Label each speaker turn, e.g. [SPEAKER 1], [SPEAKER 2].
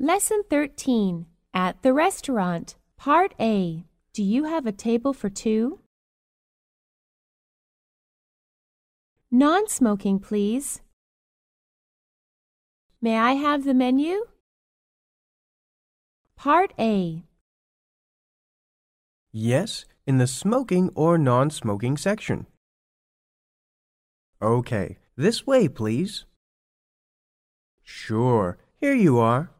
[SPEAKER 1] Lesson 13 At the Restaurant, Part A. Do you have a table for two? Non smoking, please. May I have the menu? Part A.
[SPEAKER 2] Yes, in the smoking or non smoking section. Okay, this way, please. Sure, here you are.